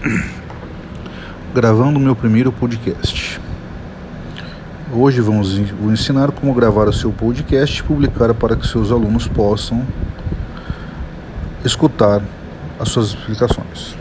Gravando meu primeiro podcast. Hoje vamos vou ensinar como gravar o seu podcast e publicar para que seus alunos possam escutar as suas explicações.